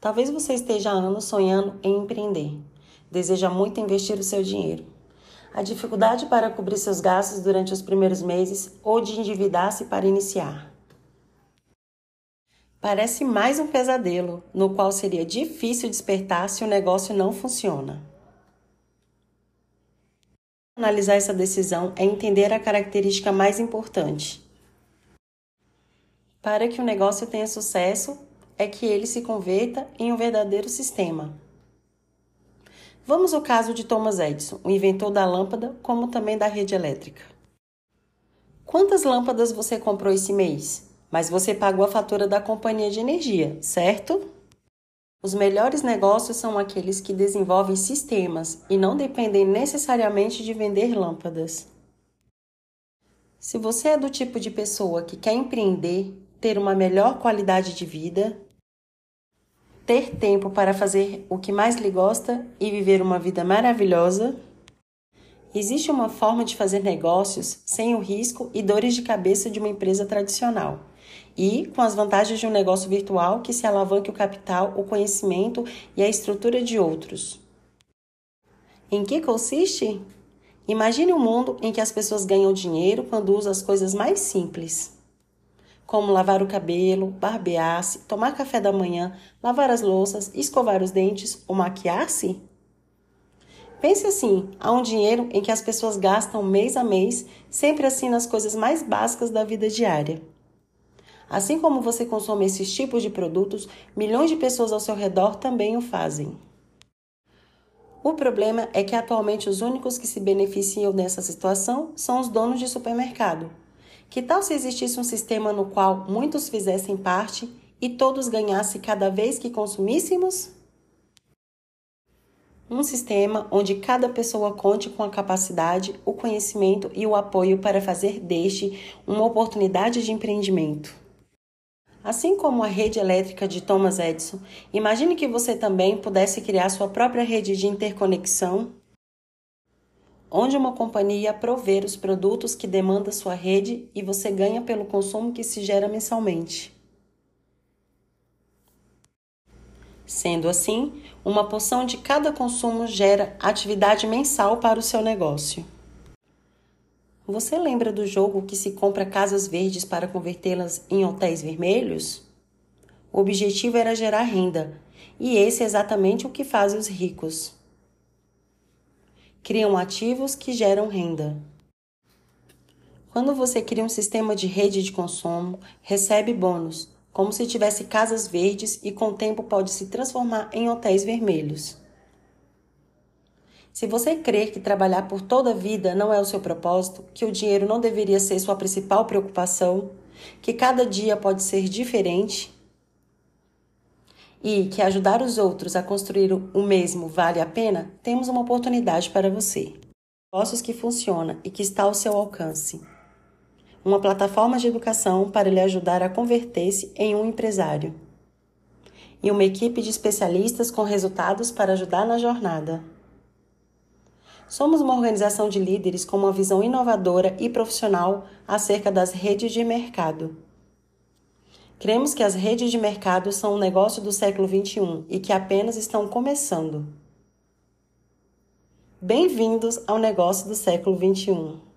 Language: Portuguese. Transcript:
Talvez você esteja há anos sonhando em empreender. Deseja muito investir o seu dinheiro. A dificuldade para cobrir seus gastos durante os primeiros meses ou de endividar-se para iniciar. Parece mais um pesadelo, no qual seria difícil despertar se o negócio não funciona. Analisar essa decisão é entender a característica mais importante. Para que o negócio tenha sucesso, é que ele se converta em um verdadeiro sistema. Vamos ao caso de Thomas Edison, o inventor da lâmpada, como também da rede elétrica. Quantas lâmpadas você comprou esse mês? Mas você pagou a fatura da companhia de energia, certo? Os melhores negócios são aqueles que desenvolvem sistemas e não dependem necessariamente de vender lâmpadas. Se você é do tipo de pessoa que quer empreender, ter uma melhor qualidade de vida, ter tempo para fazer o que mais lhe gosta e viver uma vida maravilhosa. Existe uma forma de fazer negócios sem o risco e dores de cabeça de uma empresa tradicional e com as vantagens de um negócio virtual que se alavanque o capital, o conhecimento e a estrutura de outros. Em que consiste? Imagine um mundo em que as pessoas ganham dinheiro quando usam as coisas mais simples como lavar o cabelo, barbear-se, tomar café da manhã, lavar as louças, escovar os dentes ou maquiar-se? Pense assim: há um dinheiro em que as pessoas gastam mês a mês, sempre assim nas coisas mais básicas da vida diária. Assim como você consome esses tipos de produtos, milhões de pessoas ao seu redor também o fazem. O problema é que atualmente os únicos que se beneficiam dessa situação são os donos de supermercado, que tal se existisse um sistema no qual muitos fizessem parte e todos ganhassem cada vez que consumíssemos? Um sistema onde cada pessoa conte com a capacidade, o conhecimento e o apoio para fazer deste uma oportunidade de empreendimento. Assim como a rede elétrica de Thomas Edison, imagine que você também pudesse criar sua própria rede de interconexão onde uma companhia prover os produtos que demanda sua rede e você ganha pelo consumo que se gera mensalmente. Sendo assim, uma porção de cada consumo gera atividade mensal para o seu negócio. Você lembra do jogo que se compra casas verdes para convertê-las em hotéis vermelhos? O objetivo era gerar renda, e esse é exatamente o que fazem os ricos criam ativos que geram renda. Quando você cria um sistema de rede de consumo, recebe bônus, como se tivesse casas verdes e com o tempo pode se transformar em hotéis vermelhos. Se você crer que trabalhar por toda a vida não é o seu propósito, que o dinheiro não deveria ser sua principal preocupação, que cada dia pode ser diferente, e que ajudar os outros a construir o mesmo vale a pena, temos uma oportunidade para você. Negócios que funciona e que está ao seu alcance. Uma plataforma de educação para lhe ajudar a converter-se em um empresário. E uma equipe de especialistas com resultados para ajudar na jornada. Somos uma organização de líderes com uma visão inovadora e profissional acerca das redes de mercado Cremos que as redes de mercado são um negócio do século XXI e que apenas estão começando. Bem-vindos ao negócio do século XXI.